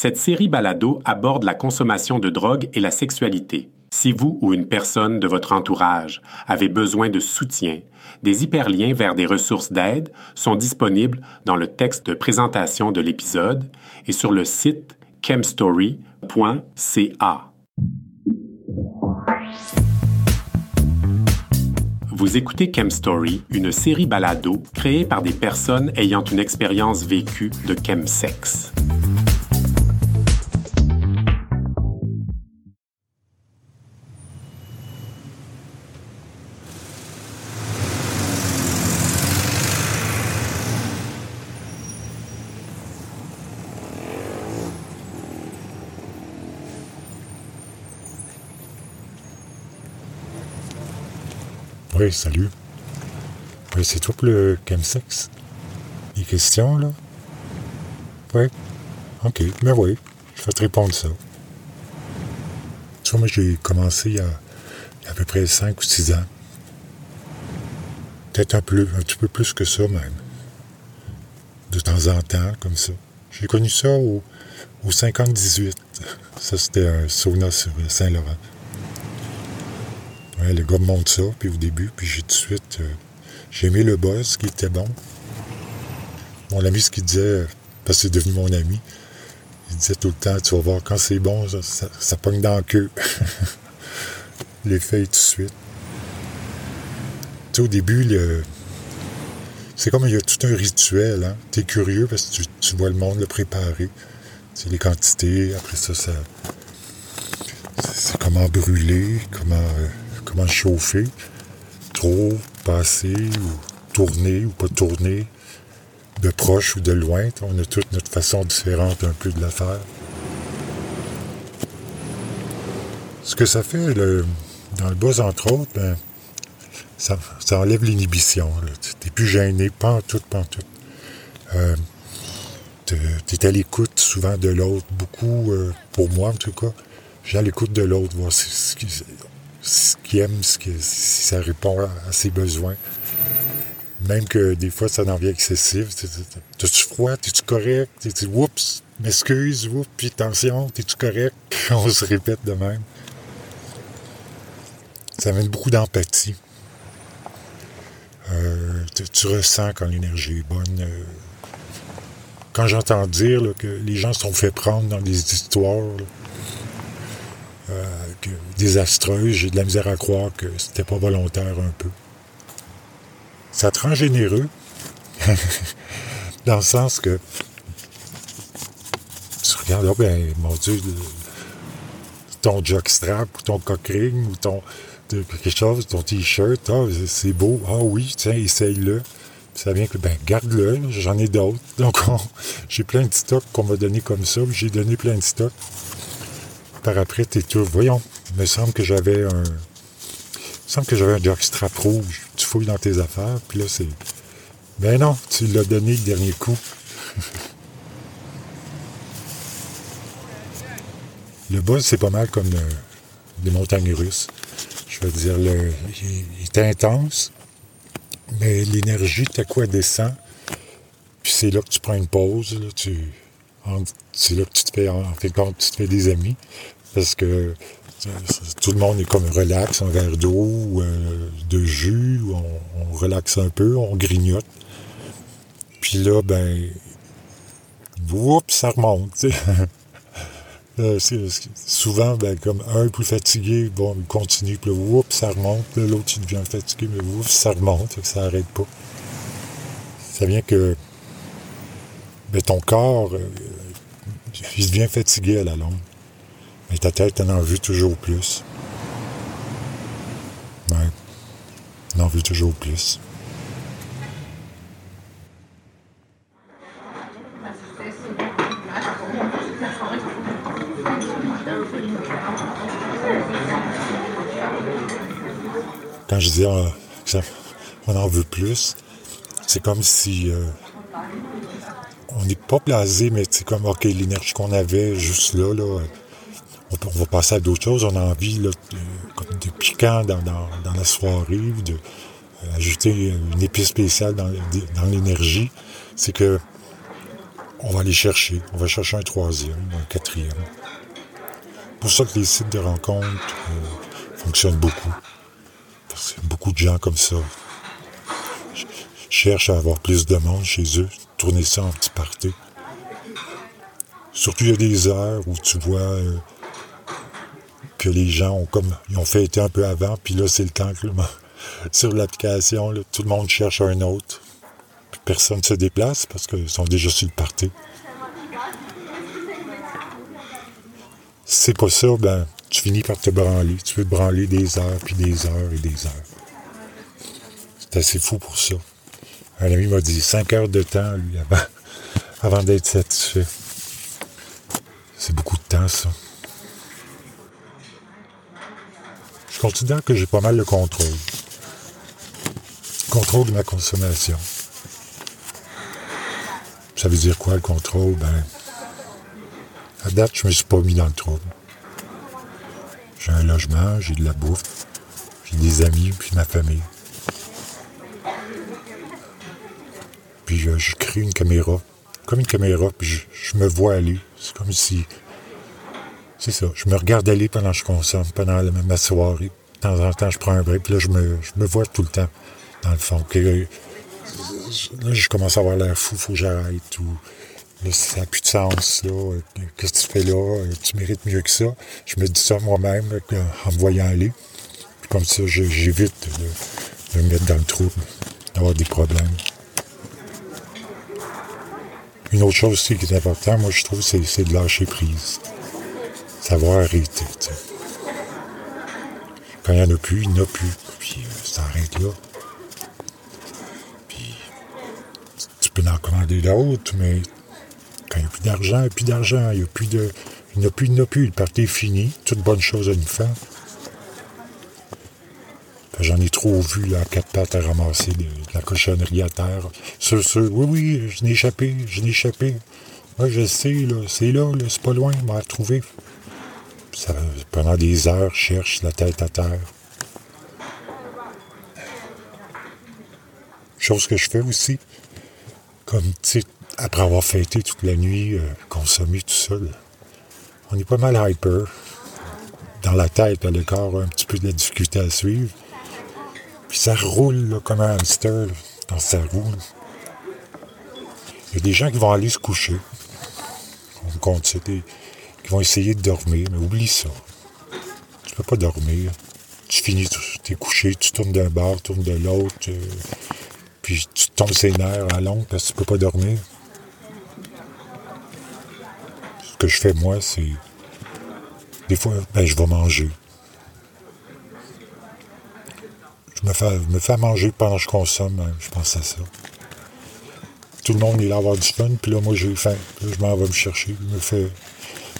Cette série balado aborde la consommation de drogue et la sexualité. Si vous ou une personne de votre entourage avez besoin de soutien, des hyperliens vers des ressources d'aide sont disponibles dans le texte de présentation de l'épisode et sur le site chemstory.ca. Vous écoutez Chemstory, une série balado créée par des personnes ayant une expérience vécue de chemsex. Salut. Oui, c'est toi le chemsex? Les questions, là? Oui. OK, mais oui, je vais te répondre ça. Tu vois, moi, j'ai commencé il y, a, à peu près 5 ou 6 ans. Peut-être un, peu, un petit peu plus que ça, même. De temps en temps, comme ça. J'ai connu ça au, au 50-18. Ça, c'était un sauna sur Saint-Laurent. Le gars me montre ça, puis au début, puis j'ai tout de suite. Euh, j'ai aimé le buzz qui était bon. Mon ami, ce qu'il disait, parce que c'est devenu mon ami, il disait tout le temps Tu vas voir, quand c'est bon, ça, ça, pogne dans la queue. L'effet tout de suite. Tu sais, au début, c'est comme il y a tout un rituel. Hein? Tu es curieux parce que tu, vois le monde le préparer. C'est les quantités, après ça, ça c'est comment brûler, comment. Euh, chauffer, trop, passer, ou tourner ou pas tourner, de proche ou de loin. On a toute notre façon différente un peu de la faire. Ce que ça fait dans le buzz, entre autres, ben, ça, enlève l'inhibition. Tu n'es plus gêné, pas en tout, pas en tout. Euh, tu es à l'écoute souvent de l'autre, beaucoup, euh, pour moi en tout cas, j'ai à l'écoute de l'autre, voir ce ce qu'il aime, ce si ça répond à, ses besoins. Même que des fois, ça en devient excessif. T'as-tu froid? T'es-tu correct? T'es-tu, oups, m'excuse, oups, puis attention, t'es-tu correct? On se répète de même. Ça amène beaucoup d'empathie. Euh, tu, ressens quand l'énergie est bonne. Euh. quand j'entends dire que les gens se sont fait prendre dans des histoires, euh, désastreuse. J'ai de la misère à croire que c'était pas volontaire un peu. Ça te rend généreux, dans le sens que tu regardes, oh ben, mon Dieu, ton jockstrap ou ton cockring ou ton quelque chose, ton t-shirt, ah, c'est beau, ah oui, tiens, essaye-le. Ça vient que, ben, garde-le, j'en ai d'autres. Donc, j'ai plein de stocks qu'on m'a donné comme ça, j'ai donné plein de stocks par après, t'es tout. Voyons, il me semble que j'avais un. Il me semble que j'avais un jockstrap rouge. Tu fouilles dans tes affaires, puis là, c'est. Ben non, tu l'as donné le dernier coup. le buzz, c'est pas mal comme des montagnes russes. Je veux dire, le, il, est intense, mais l'énergie, t'as quoi descend. Puis c'est là que tu prends une pause. Là, tu, c'est là que tu te fais, tu te fais des amis. Parce que tout le monde est comme relax, un verre d'eau, euh, de jus, on, on, relaxe un peu, on grignote. Puis là, ben, oups, ça remonte. euh, souvent, ben, comme un est plus fatigué, bon, il continue, puis là, oups, ça remonte. L'autre, il devient fatigué, mais oups, ça remonte, ça n'arrête pas. Ça vient que ben, ton corps, euh, il devient fatigué à la longue. Mais ta tête, en veut toujours plus. Ouais. En veut toujours plus. Quand je dis ah, on en veut plus, c'est comme si euh, on n'est pas blasé, mais c'est comme OK, l'énergie qu'on avait juste là, là on, va passer à d'autres choses. On a envie de, piquant dans, la soirée, de euh, une épice spéciale dans, l'énergie. C'est que on va aller chercher. On va chercher un troisième, un quatrième. pour ça que les sites de rencontres euh, fonctionnent beaucoup. Parce que beaucoup de gens comme ça cherchent à avoir plus de monde chez eux, tourner ça en petit party. Surtout il y a des heures où tu vois euh, que les gens ont comme ils ont fêté un peu avant, puis là c'est le temps que sur l'application, tout le monde cherche un autre. personne ne se déplace parce qu'ils sont déjà sur le party. C'est pas ça, ben, tu finis par te branler. Tu peux branler des heures, puis des heures et des heures. C'est assez fou pour ça. Un ami m'a dit 5 heures de temps, lui, avant, avant d'être satisfait. C'est beaucoup de temps, ça. Je considère que j'ai pas mal de contrôle. Contrôle de ma consommation. Ça veut dire quoi le contrôle? Ben, à date, je me suis pas mis dans le trouble. J'ai un logement, j'ai de la bouffe, j'ai des amis, puis ma famille. Puis je, crée une caméra, comme une caméra, puis je, me vois aller. C'est comme si... C'est ça, je me regarde aller pendant que je consomme, pendant ma soirée. De temps en temps, je prends un break, puis là, je me, je me vois tout le temps, dans le fond. là, je commence à avoir l'air fou, faut que j'arrête. Ou Là, ça n'a plus de sens, là. Qu'est-ce que tu fais là? Tu mérites mieux que ça. Je me dis ça moi-même en me voyant aller. comme ça, j'évite de, me mettre dans le trouble, d'avoir des problèmes. Une autre chose aussi qui est importante, moi, je trouve, c'est de lâcher prise. Savoir arrêter, Quand il n'y en a plus, il n'y en a plus. Puis euh, ça arrête là. Puis tu peux en commander d'autres, mais quand il n'y a plus d'argent, il n'y a plus d'argent, il n'y a plus de. Il n'y a plus, il a plus. Le parti est fini. Toute bonne chose à une fin. J'en ai trop vu là, quatre pattes à ramasser de, la cochonnerie à terre. Sur, oui, oui, je n'ai échappé, je n'ai échappé. Moi, je sais, là, c'est là, là c'est pas loin, m'a retrouvé. Pendant des heures, cherche la tête à terre. Chose que je fais aussi. Comme, tu sais, après avoir fêté toute la nuit, euh, consommé tout ça, on est pas mal hyper. Dans la tête, le corps a un petit peu de la difficulté à suivre. Puis ça roule comme un hamster dans sa roue. Il y a des gens qui vont aller se coucher. On compte ça, qui vont essayer de dormir, mais oublie ça. Tu peux pas dormir. Tu finis, tu es couché, tu tournes d'un bord, tu tournes de l'autre, euh, puis tu tombes ses nerfs à long parce que tu peux pas dormir que je fais, moi, c'est. Des fois, ben, je vais manger. Je me fais, me fais manger pendant que je consomme, hein, je pense à ça. Tout le monde là à avoir du fun, puis là, moi, j'ai faim. Là, je m'en vais me chercher. Je me fais,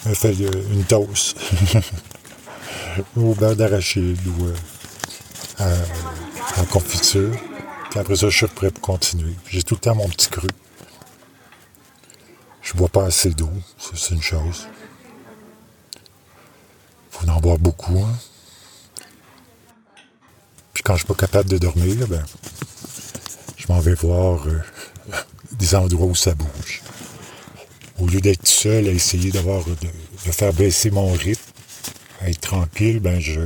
me fais une toast. au beurre d'arachide ou euh, à, confiture. Puis après ça, je suis prêt pour continuer. J'ai tout le temps mon petit cru. Je bois pas assez d'eau, c'est une chose. Faut en boire beaucoup. Hein. Puis quand je suis pas capable de dormir, ben, je m'en vais voir euh, des endroits où ça bouge. Au lieu d'être seul à essayer d'avoir de, faire baisser mon rythme, à être tranquille, ben je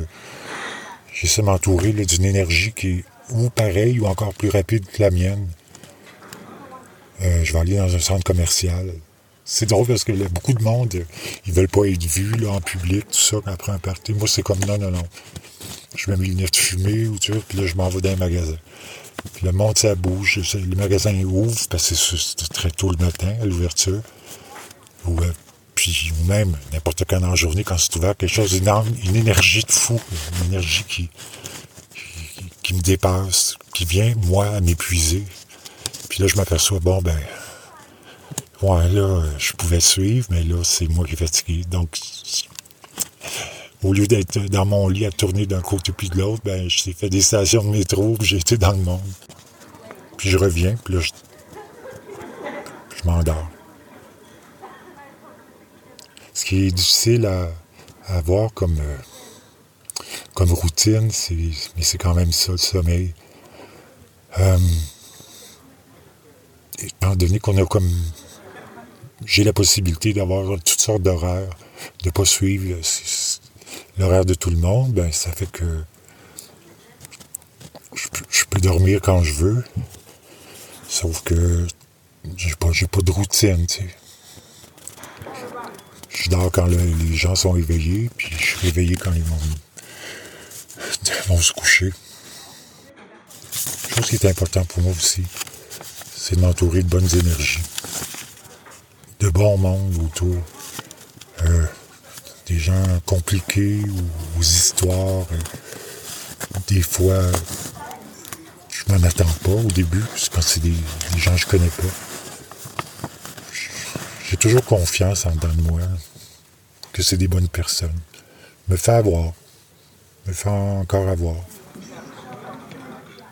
j'essaie de m'entourer d'une énergie qui est ou pareille ou encore plus rapide que la mienne. Euh, je vais aller dans un centre commercial. C'est drôle parce que beaucoup de monde, ils veulent pas être vus là, en public, tout ça, après un party. Moi, c'est comme non, non, non. Je mets mes lunettes fumées ou vois, puis là, je m'en vais dans un magasin. Puis le monde, ça bouge. Le magasin ouvre parce que c'est très tôt le matin à l'ouverture. Ou, euh, puis même n'importe quand dans la journée, quand c'est ouvert, quelque chose d'énorme, une énergie de fou, une énergie qui, qui, qui me dépasse, qui vient, moi, à m'épuiser. Puis là, je m'aperçois, bon, ben, Ouais, là, je pouvais suivre, mais là, c'est moi qui est fatigué. Donc, au lieu d'être dans mon lit à tourner d'un côté puis de l'autre, ben, j'ai fait des stations de métro, puis j'ai été dans le monde. Puis je reviens, puis là, je, je m'endors. Ce qui est difficile à, avoir comme, euh, comme routine, mais c'est quand même ça, le sommeil. Euh, étant donné qu'on a comme j'ai la possibilité d'avoir toutes sortes d'horaires, de pas suivre l'horaire de tout le monde, ben ça fait que je, peux dormir quand je veux. Sauf que j'ai pas, pas de routine, tu sais. Je dors quand les gens sont éveillés, puis je suis réveillé quand ils vont, se coucher. Chose qui est important pour moi aussi, c'est de m'entourer de bonnes énergies, de bons monde autour, euh, des gens compliqués ou aux histoires. Euh, des fois, je m'en attends pas au début, quand c'est des, gens que je connais pas. J'ai toujours confiance en dedans de moi que c'est des bonnes personnes. Me fait avoir. Me fait encore avoir.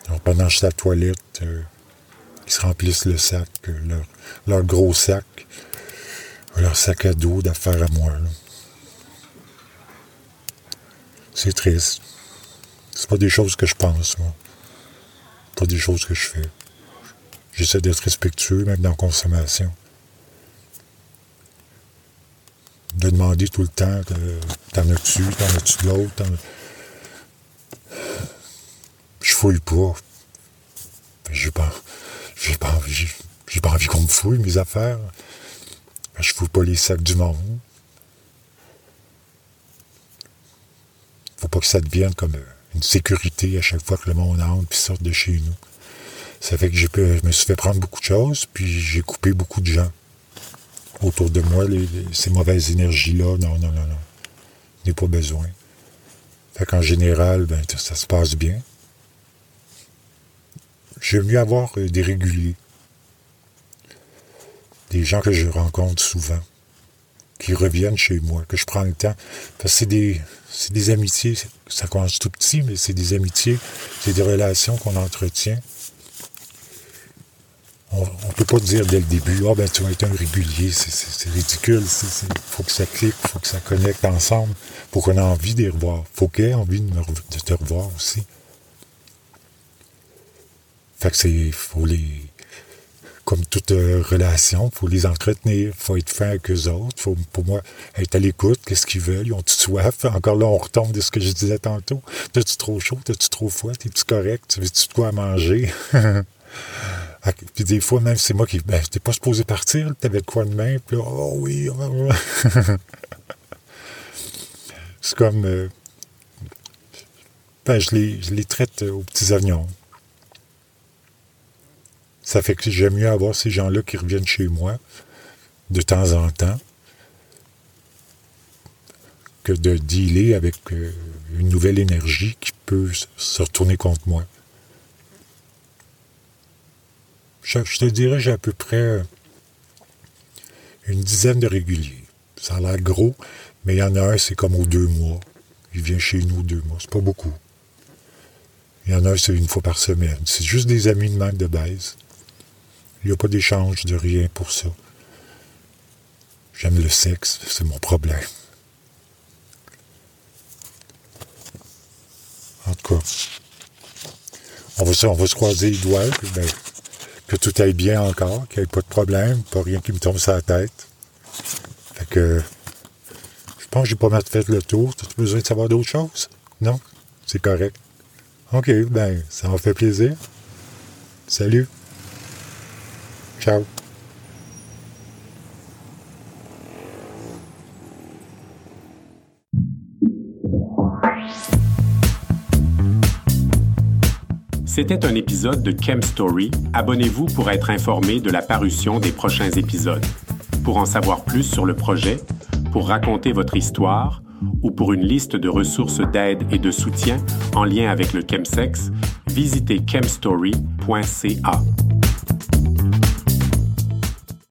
Alors pendant que je suis à la toilette, euh, ils se remplissent le sac, euh, leur, gros sac, leur sac à dos d'affaires à moi. C'est triste. C'est pas des choses que je pense, moi pas des choses que je fais. J'essaie d'être respectueux, même dans la consommation. De demander tout le temps T'en as-tu, t'en as-tu de l'autre? Je fouille pas. J'ai pas, j'ai pas envie, j'ai pas envie qu'on me fouille mes affaires. Je fouille pas les sacs du monde. Faut pas que ça devienne comme une sécurité à chaque fois que le monde entre puis sort de chez nous. Ça fait que je me suis fait prendre beaucoup de choses, puis j'ai coupé beaucoup de gens autour de moi, ces mauvaises énergies-là. Non, non, non, non. N'ai pas besoin. Fait qu'en général, ben, ça se passe bien. J'aime mieux avoir euh, des réguliers. Des gens que je rencontre souvent, qui reviennent chez moi, que je prends le temps. Parce que c'est des, c'est des amitiés, ça commence tout petit, mais c'est des amitiés, c'est des relations qu'on entretient. On ne peut pas dire dès le début, ah ben tu vas être un régulier, c'est ridicule, il faut que ça clique, il faut que ça connecte ensemble, pour qu'on ait envie de revoir. faut qu'il ait envie de, te revoir aussi. Fait que c'est, faut les, comme toute euh, relation, il faut les entretenir, il faut être fin avec eux autres, faut, pour moi, être à l'écoute, qu'est-ce qu'ils veulent, ils ont-tu soif? Encore là, on retombe de ce que je disais tantôt. T'as-tu trop chaud? T'as-tu trop froid? T'es-tu correct? Tu veux-tu de quoi manger? Ah, puis des fois, même, c'est moi qui. Ben, t'es pas supposé partir, t'avais quoi de main, puis oh oui, oh, oh. c'est comme. Euh, ben, je les, je les traite aux petits oignons. Ça fait que j'aime mieux avoir ces gens-là qui reviennent chez moi de temps en temps que de dealer avec euh, une nouvelle énergie qui peut se retourner contre moi. Je, te dirais, j'ai à peu près euh, une dizaine de réguliers. Ça a l'air gros, mais il y en a un, c'est comme aux deux mois. Il vient chez nous deux mois. C'est pas beaucoup. Il y en a un, c'est une fois par semaine. C'est juste des amis de même de base. Il n'y a pas d'échange de rien pour ça. J'aime le sexe, c'est mon problème. En tout cas, on va, on va se croiser les doigts, ben, que tout aille bien encore, qu'il n'y ait pas de problème, pas rien qui me tombe sur la tête. Fait que, je pense que j'ai pas mal fait le tour. As-tu besoin de savoir d'autres choses? Non? C'est correct. OK, ben, ça m'a fait plaisir. Salut. Ciao. C'était un épisode de Chem Story. Abonnez-vous pour être informé de la parution des prochains épisodes. Pour en savoir plus sur le projet, pour raconter votre histoire ou pour une liste de ressources d'aide et de soutien en lien avec le chemsex, visitez chemstory.ca.